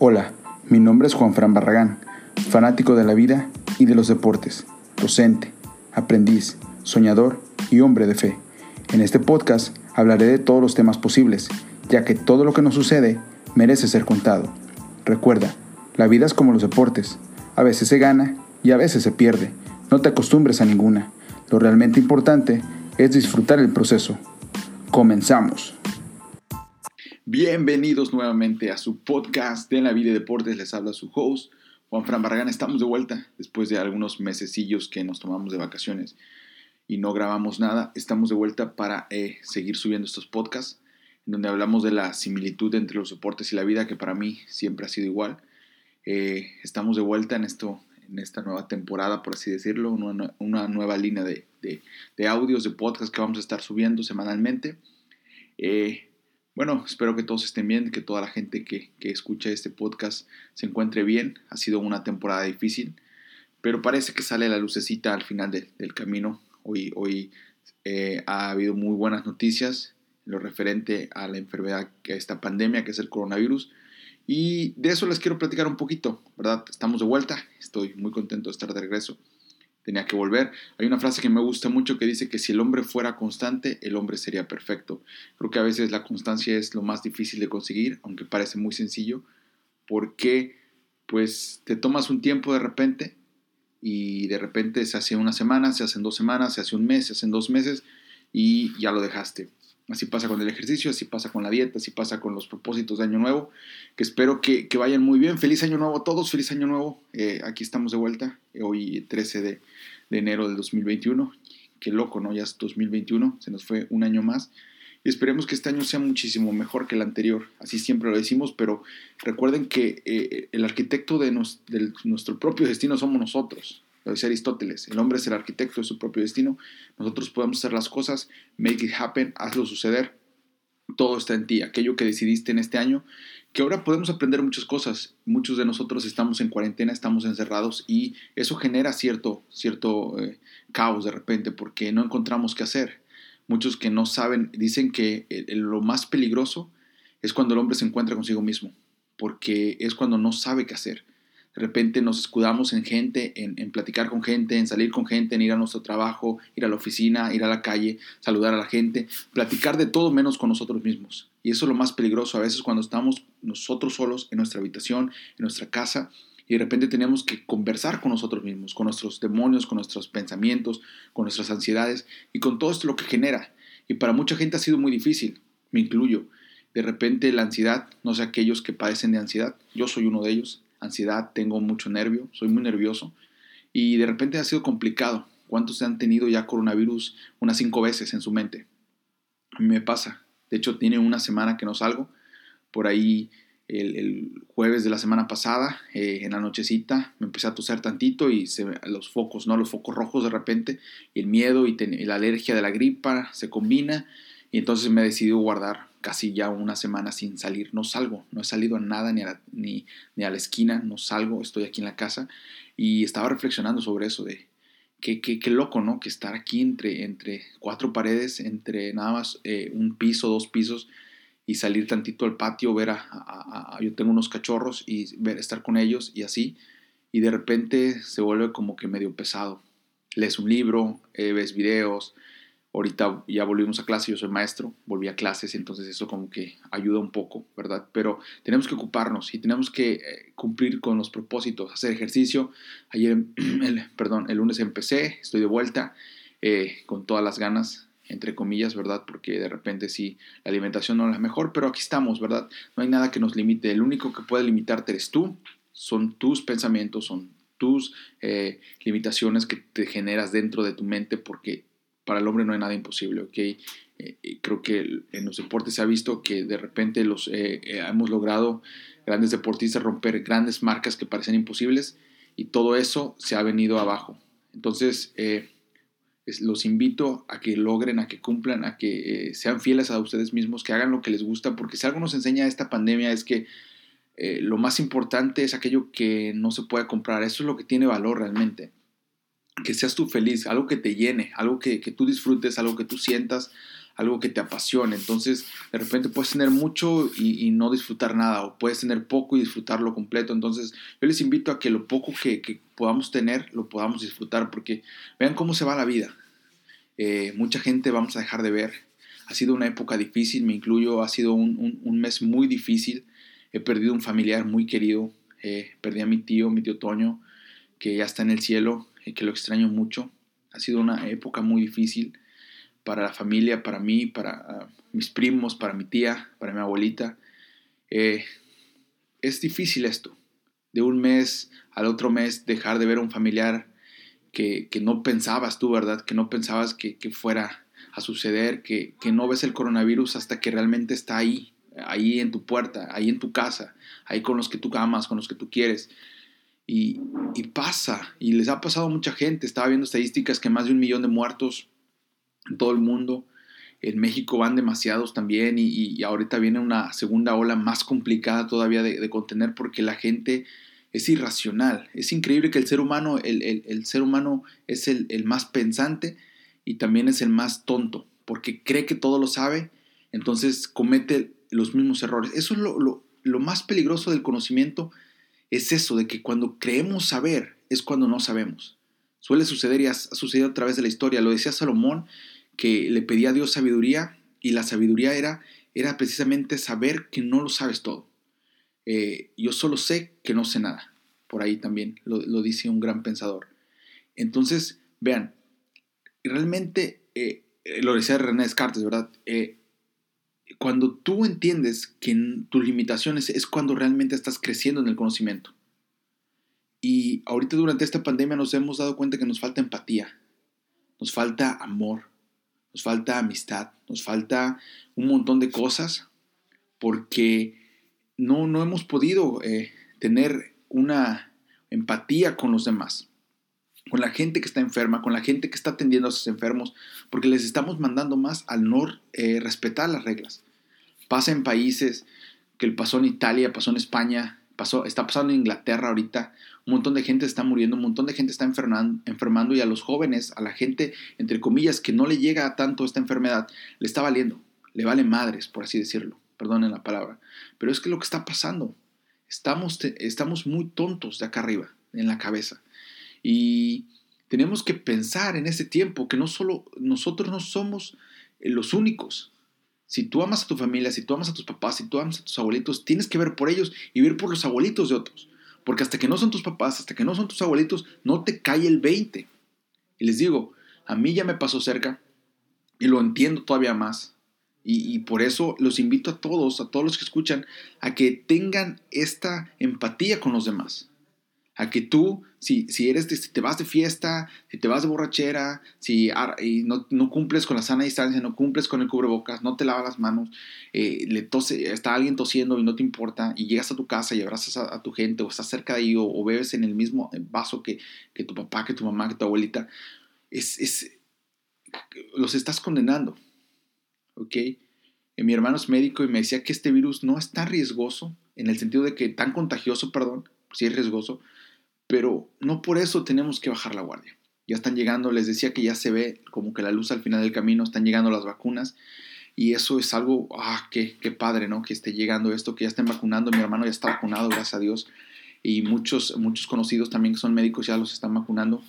Hola, mi nombre es Juan Fran Barragán, fanático de la vida y de los deportes, docente, aprendiz, soñador y hombre de fe. En este podcast hablaré de todos los temas posibles, ya que todo lo que nos sucede merece ser contado. Recuerda, la vida es como los deportes, a veces se gana y a veces se pierde. No te acostumbres a ninguna. Lo realmente importante es disfrutar el proceso. Comenzamos. Bienvenidos nuevamente a su podcast de la vida y deportes. Les habla su host, Juan Fran Barragán. Estamos de vuelta después de algunos mesecillos que nos tomamos de vacaciones y no grabamos nada. Estamos de vuelta para eh, seguir subiendo estos podcasts, en donde hablamos de la similitud entre los deportes y la vida, que para mí siempre ha sido igual. Eh, estamos de vuelta en, esto, en esta nueva temporada, por así decirlo, una, nueva línea de, audios, de podcast que vamos a estar subiendo semanalmente. Eh, bueno, espero que todos estén bien, que toda la gente que, que, escucha este podcast se encuentre bien. Ha sido una temporada difícil, pero parece que sale la lucecita al final de, del camino. Hoy, hoy eh, ha habido muy buenas noticias en lo referente a la enfermedad, que esta pandemia que es el coronavirus. Y de eso les quiero platicar un poquito, ¿verdad? Estamos de vuelta, estoy muy contento de estar de regreso tenía que volver. Hay una frase que me gusta mucho que dice que si el hombre fuera constante, el hombre sería perfecto. Creo que a veces la constancia es lo más difícil de conseguir, aunque parece muy sencillo, porque pues te tomas un tiempo de repente y de repente se hace una semana, se hacen dos semanas, se hace un mes, se hacen dos meses y ya lo dejaste. Así pasa con el ejercicio, así pasa con la dieta, así pasa con los propósitos de Año Nuevo, que espero que, vayan muy bien. Feliz Año Nuevo a todos, feliz Año Nuevo. Eh, aquí estamos de vuelta, hoy 13 de, de, enero del 2021. Qué loco, ¿no? Ya es 2021, se nos fue un año más. Y esperemos que este año sea muchísimo mejor que el anterior. Así siempre lo decimos, pero recuerden que eh, el arquitecto de nuestro propio destino somos nosotros lo dice Aristóteles, el hombre es el arquitecto de su propio destino, nosotros podemos hacer las cosas, make it happen, hazlo suceder, todo está en ti, aquello que decidiste en este año, que ahora podemos aprender muchas cosas, muchos de nosotros estamos en cuarentena, estamos encerrados y eso genera cierto, cierto eh, caos de repente porque no encontramos qué hacer. Muchos que no saben dicen que lo más peligroso es cuando el hombre se encuentra consigo mismo, porque es cuando no sabe qué hacer de repente nos escudamos en gente, en, platicar con gente, en salir con gente, en ir a nuestro trabajo, ir a la oficina, ir a la calle, saludar a la gente, platicar de todo menos con nosotros mismos. Y eso es lo más peligroso a veces cuando estamos nosotros solos en nuestra habitación, en nuestra casa, y de repente tenemos que conversar con nosotros mismos, con nuestros demonios, con nuestros pensamientos, con nuestras ansiedades y con todo esto lo que genera. Y para mucha gente ha sido muy difícil, me incluyo. De repente la ansiedad, no sé aquellos que padecen de ansiedad, yo soy uno de ellos, ansiedad, tengo mucho nervio, soy muy nervioso y de repente ha sido complicado. ¿Cuántos han tenido ya coronavirus unas cinco veces en su mente? A mí me pasa. De hecho, tiene una semana que no salgo. Por ahí el, jueves de la semana pasada, eh, en la nochecita, me empecé a toser tantito y los focos, ¿no? Los focos rojos de repente, y el miedo y, y la alergia de la gripa se combina. Y entonces me he decidido guardar casi ya una semana sin salir, no salgo, no he salido a nada ni a la, ni, ni a la esquina, no salgo, estoy aquí en la casa y estaba reflexionando sobre eso de qué, qué, qué loco, ¿no? Que estar aquí entre, entre cuatro paredes, entre nada más eh, un piso, dos pisos y salir tantito al patio, ver a, yo tengo unos cachorros y ver, estar con ellos y así, y de repente se vuelve como que medio pesado. Lees un libro, eh, ves videos, Ahorita ya volvimos a clase, yo soy maestro, volví a clases, entonces eso como que ayuda un poco, ¿verdad? Pero tenemos que ocuparnos y tenemos que eh, cumplir con los propósitos, hacer ejercicio. Ayer, el, perdón, el lunes empecé, estoy de vuelta eh, con todas las ganas, entre comillas, ¿verdad? Porque de repente sí, la alimentación no es la mejor, pero aquí estamos, ¿verdad? No hay nada que nos limite. El único que puede limitarte eres tú, son tus pensamientos, son tus eh, limitaciones que te generas dentro de tu mente porque para el hombre no hay nada imposible, ¿ok? Eh, creo que en los deportes se ha visto que de repente los, eh, eh, hemos logrado grandes deportistas romper grandes marcas que parecen imposibles y todo eso se ha venido abajo. Entonces, los invito a que logren, a que cumplan, a que sean fieles a ustedes mismos, que hagan lo que les gusta, porque si algo nos enseña esta pandemia es que lo más importante es aquello que no se puede comprar. Eso es lo que tiene valor realmente que seas tú feliz, algo que te llene, algo que, tú disfrutes, algo que tú sientas, algo que te apasione. Entonces, de repente puedes tener mucho y, no disfrutar nada, o puedes tener poco y disfrutarlo completo. Entonces, yo les invito a que lo poco que, podamos tener, lo podamos disfrutar, porque vean cómo se va la vida. Eh, mucha gente vamos a dejar de ver. Ha sido una época difícil, me incluyo, ha sido un, mes muy difícil. He perdido un familiar muy querido, eh, perdí a mi tío, mi tío Toño, que ya está en el cielo y que lo extraño mucho. Ha sido una época muy difícil para la familia, para mí, para ah, mis primos, para mi tía, para mi abuelita. Eh, es difícil esto, de un mes al otro mes dejar de ver a un familiar que, no pensabas tú, ¿verdad? Que no pensabas que, fuera a suceder, que, no ves el coronavirus hasta que realmente está ahí, ahí en tu puerta, ahí en tu casa, ahí con los que tú amas, con los que tú quieres. Y, y, pasa, y les ha pasado a mucha gente. Estaba viendo estadísticas que más de un millón de muertos en todo el mundo. En México van demasiados también y, ahorita viene una segunda ola más complicada todavía de, contener porque la gente es irracional. Es increíble que el ser humano, el, ser humano es el, más pensante y también es el más tonto porque cree que todo lo sabe, entonces comete los mismos errores. Eso es lo, lo más peligroso del conocimiento, es eso, de que cuando creemos saber es cuando no sabemos. Suele suceder y ha sucedido a través de la historia. Lo decía Salomón que le pedía a Dios sabiduría y la sabiduría era, era precisamente saber que no lo sabes todo. Eh, yo solo sé que no sé nada. Por ahí también lo, dice un gran pensador. Entonces, vean, realmente, eh, eh, lo decía René Descartes, ¿verdad? Cuando tú entiendes que tus limitaciones es cuando realmente estás creciendo en el conocimiento. Y ahorita durante esta pandemia nos hemos dado cuenta que nos falta empatía, nos falta amor, nos falta amistad, nos falta un montón de cosas porque no, no hemos podido eh, tener una empatía con los demás, con la gente que está enferma, con la gente que está atendiendo a sus enfermos, porque les estamos mandando más al no eh, respetar las reglas. Pasa en países que pasó en Italia, pasó en España, pasó, está pasando en Inglaterra ahorita, un montón de gente está muriendo, un montón de gente está enfermando, enfermando y a los jóvenes, a la gente, entre comillas, que no le llega tanto esta enfermedad, le está valiendo, le vale madres, por así decirlo, perdonen la palabra. Pero es que lo que está pasando, estamos, estamos muy tontos de acá arriba, en la cabeza. Y tenemos que pensar en ese tiempo que no solo nosotros no somos eh, los únicos. Si tú amas a tu familia, si tú amas a tus papás, si tú amas a tus abuelitos, tienes que ver por ellos y ver por los abuelitos de otros. Porque hasta que no son tus papás, hasta que no son tus abuelitos, no te cae el 20. Y les digo, a mí ya me pasó cerca y lo entiendo todavía más. Y, por eso los invito a todos, a todos los que escuchan, a que tengan esta empatía con los demás a que tú, si, si eres si te vas de fiesta, si te vas de borrachera, si y no, cumples con la sana distancia, no cumples con el cubrebocas, no te lavas las manos, eh, le tose, está alguien tosiendo y no te importa, y llegas a tu casa y abrazas a, tu gente, o estás cerca de ahí, o, bebes en el mismo vaso que, que, tu papá, que tu mamá, que tu abuelita, es, es los estás condenando. ¿Ok? Eh, mi hermano es médico y me decía que este virus no es tan riesgoso, en el sentido de que tan contagioso, perdón, si es riesgoso, pero no por eso tenemos que bajar la guardia. Ya están llegando, les decía que ya se ve como que la luz al final del camino, están llegando las vacunas y eso es algo, ah, qué, qué padre, ¿no? Que esté llegando esto, que ya estén vacunando, mi hermano ya está vacunado, gracias a Dios, y muchos, muchos conocidos también que son médicos ya los están vacunando.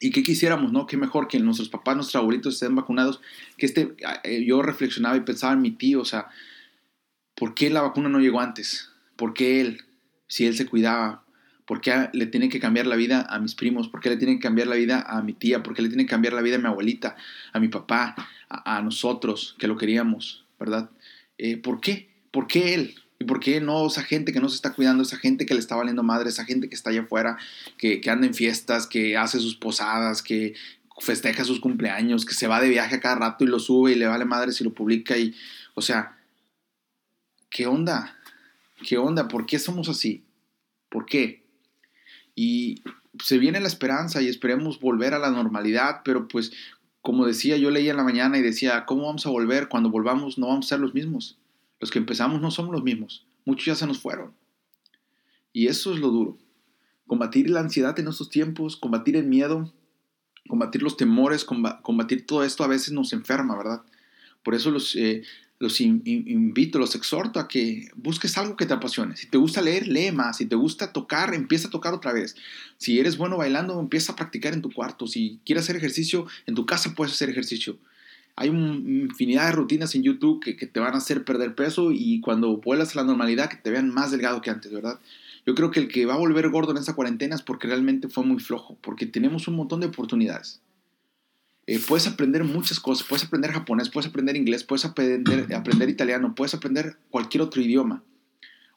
Y qué quisiéramos, ¿no? Qué mejor que nuestros papás, nuestros abuelitos estén vacunados. Que este, eh, yo reflexionaba y pensaba en mi tío, o sea, ¿por qué la vacuna no llegó antes? ¿Por qué él? Si él se cuidaba, ¿Por qué le tiene que cambiar la vida a mis primos? ¿Por qué le tiene que cambiar la vida a mi tía? ¿Por qué le tiene que cambiar la vida a mi abuelita, a mi papá, a, nosotros que lo queríamos, verdad? Eh, ¿Por qué? ¿Por qué él? ¿Y por qué no esa gente que no se está cuidando, esa gente que le está valiendo madre, esa gente que está allá afuera, que, que anda en fiestas, que hace sus posadas, que festeja sus cumpleaños, que se va de viaje a cada rato y lo sube y le vale madre si lo publica y, o sea, ¿qué onda? ¿Qué onda? ¿Por qué somos así? ¿Por qué? Y se viene la esperanza y esperemos volver a la normalidad, pero pues como decía, yo leía en la mañana y decía, ¿cómo vamos a volver? Cuando volvamos no vamos a ser los mismos. Los que empezamos no somos los mismos. Muchos ya se nos fueron. Y eso es lo duro. Combatir la ansiedad en estos tiempos, combatir el miedo, combatir los temores, combatir todo esto a veces nos enferma, ¿verdad? Por eso los, eh, los invito, los exhorto a que busques algo que te apasione. Si te gusta leer, lee más. Si te gusta tocar, empieza a tocar otra vez. Si eres bueno bailando, empieza a practicar en tu cuarto. Si quieres hacer ejercicio, en tu casa puedes hacer ejercicio. Hay una infinidad de rutinas en YouTube que, que, te van a hacer perder peso y cuando vuelas a la normalidad que te vean más delgado que antes, ¿verdad? Yo creo que el que va a volver gordo en esta cuarentena es porque realmente fue muy flojo, porque tenemos un montón de oportunidades. Eh, puedes aprender muchas cosas, puedes aprender japonés, puedes aprender inglés, puedes aprender, aprender italiano, puedes aprender cualquier otro idioma.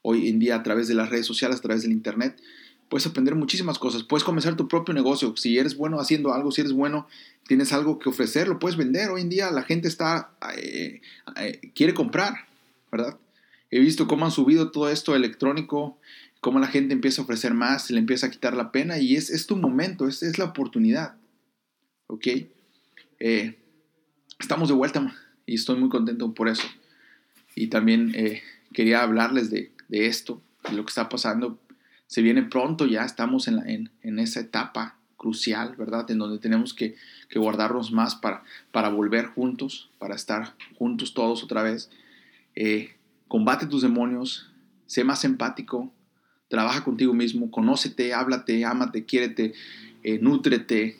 Hoy en día a través de las redes sociales, a través del internet, puedes aprender muchísimas cosas. Puedes comenzar tu propio negocio. Si eres bueno haciendo algo, si eres bueno, tienes algo que ofrecer, lo puedes vender. Hoy en día la gente está, eh, eh, quiere comprar, ¿verdad? He visto cómo han subido todo esto electrónico, cómo la gente empieza a ofrecer más, se le empieza a quitar la pena y es, es tu momento, es, es la oportunidad. ¿Ok? Eh, estamos de vuelta y estoy muy contento por eso. Y también eh, quería hablarles de, esto, de lo que está pasando. Se viene pronto, ya estamos en, en, esa etapa crucial, ¿verdad? En donde tenemos que, guardarnos más para, para volver juntos, para estar juntos todos otra vez. Eh, combate tus demonios, sé más empático, trabaja contigo mismo, conócete, háblate, ámate, quiérete, eh, nútrete,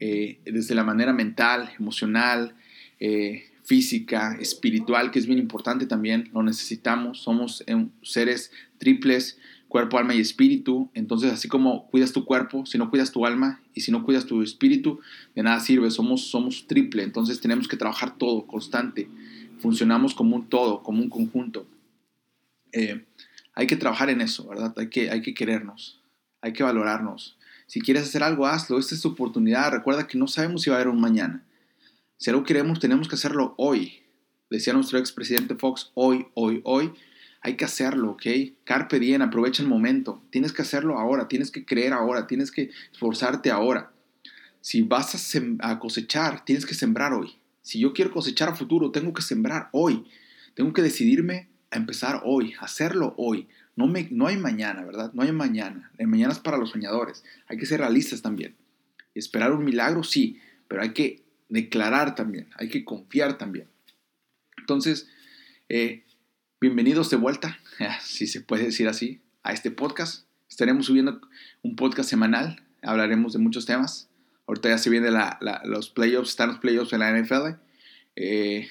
eh, desde la manera mental, emocional, eh, física, espiritual, que es bien importante también, lo necesitamos, somos seres triples, cuerpo, alma y espíritu, entonces así como cuidas tu cuerpo, si no cuidas tu alma y si no cuidas tu espíritu, de nada sirve, somos, somos triple, entonces tenemos que trabajar todo, constante, funcionamos como un todo, como un conjunto. Eh, hay que trabajar en eso, ¿verdad? Hay que, hay que querernos, hay que valorarnos. Si quieres hacer algo, hazlo. Esta es tu oportunidad. Recuerda que no sabemos si va a haber un mañana. Si algo queremos, tenemos que hacerlo hoy. Decía nuestro expresidente Fox, hoy, hoy, hoy. Hay que hacerlo, ¿ok? Carpe diem, aprovecha el momento. Tienes que hacerlo ahora, tienes que creer ahora, tienes que esforzarte ahora. Si vas a, a cosechar, tienes que sembrar hoy. Si yo quiero cosechar a futuro, tengo que sembrar hoy. Tengo que decidirme a empezar hoy, hacerlo hoy. No, me, no hay mañana, ¿verdad? No hay mañana. El mañana es para los soñadores. Hay que ser realistas también. Esperar un milagro, sí, pero hay que declarar también, hay que confiar también. Entonces, eh, bienvenidos de vuelta, si se puede decir así, a este podcast. Estaremos subiendo un podcast semanal, hablaremos de muchos temas. Ahorita ya se vienen los playoffs, están los playoffs en la NFL. Eh,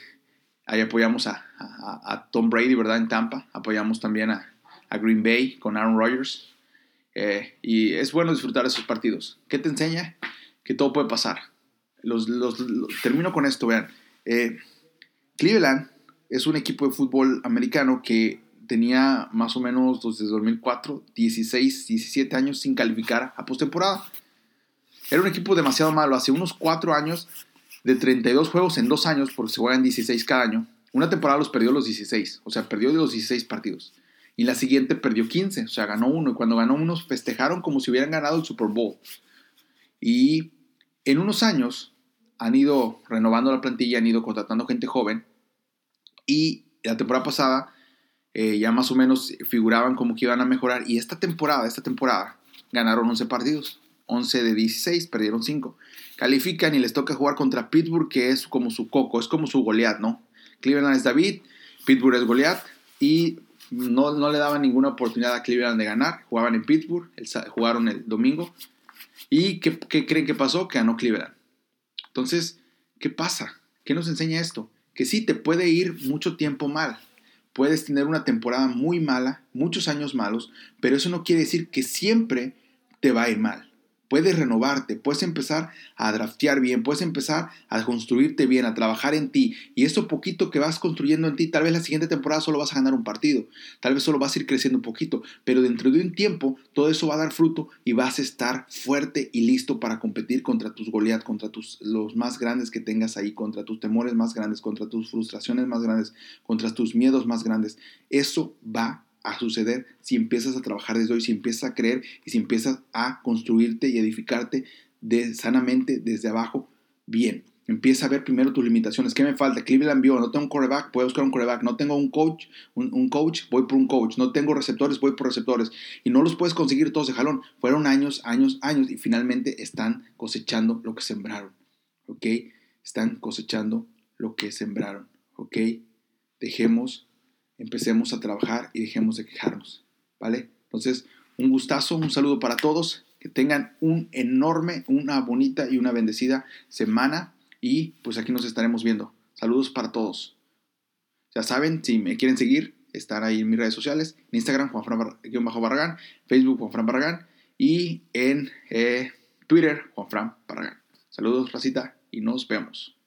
Ahí apoyamos a, Tom Brady, ¿verdad? En Tampa. Apoyamos también a, Green Bay con Aaron Rodgers. Eh, y es bueno disfrutar de esos partidos. ¿Qué te enseña? Que todo puede pasar. Los, termino con esto, vean. Eh, Cleveland es un equipo de fútbol americano que tenía más o menos desde 2004, 16, 17 años sin calificar a postemporada. Era un equipo demasiado malo. Hace unos 4 años de 32 juegos en dos años, porque se juegan 16 cada año, una temporada los perdió los 16, o sea, perdió de los 16 partidos. Y la siguiente perdió 15, o sea, ganó uno. Y cuando ganó uno, festejaron como si hubieran ganado el Super Bowl. Y en unos años han ido renovando la plantilla, han ido contratando gente joven. Y la temporada pasada eh, ya más o menos figuraban como que iban a mejorar. Y esta temporada, esta temporada, ganaron 11 partidos. 11 de 16, perdieron 5 califican y les toca jugar contra Pittsburgh, que es como su coco, es como su Goliath, ¿no? Cleveland es David, Pittsburgh es Goliath, y no, no le daban ninguna oportunidad a Cleveland de ganar. Jugaban en Pittsburgh, jugaron el domingo. ¿Y qué, qué creen que pasó? Que ganó Cleveland. Entonces, ¿qué pasa? ¿Qué nos enseña esto? Que sí, te puede ir mucho tiempo mal. Puedes tener una temporada muy mala, muchos años malos, pero eso no quiere decir que siempre te va a ir mal puedes renovarte, puedes empezar a draftear bien, puedes empezar a construirte bien, a trabajar en ti. Y eso poquito que vas construyendo en ti, tal vez la siguiente temporada solo vas a ganar un partido, tal vez solo vas a ir creciendo un poquito, pero dentro de un tiempo todo eso va a dar fruto y vas a estar fuerte y listo para competir contra tus Goliath, contra tus, los más grandes que tengas ahí, contra tus temores más grandes, contra tus frustraciones más grandes, contra tus miedos más grandes. Eso va a suceder si empiezas a trabajar desde hoy, si empiezas a creer y si empiezas a construirte y edificarte sanamente desde abajo bien. Empieza a ver primero tus limitaciones. ¿Qué me falta? Cleveland vio, no tengo un coreback, voy a buscar un coreback. No tengo un coach, un, coach, voy por un coach. No tengo receptores, voy por receptores. Y no los puedes conseguir todos de jalón. Fueron años, años, años y finalmente están cosechando lo que sembraron. ¿Ok? Están cosechando lo que sembraron, ¿ok? Dejemos, empecemos a trabajar y dejemos de quejarnos, ¿vale? Entonces, un gustazo, un saludo para todos, que tengan un enorme, una bonita y una bendecida semana y pues aquí nos estaremos viendo. Saludos para todos. Ya saben, si me quieren seguir, están ahí en mis redes sociales, en Instagram, Juan Barragán, Facebook, Juan Fran Barragán, y en eh, Twitter, Juan Fran Barragán. Saludos, Racita, y nos vemos.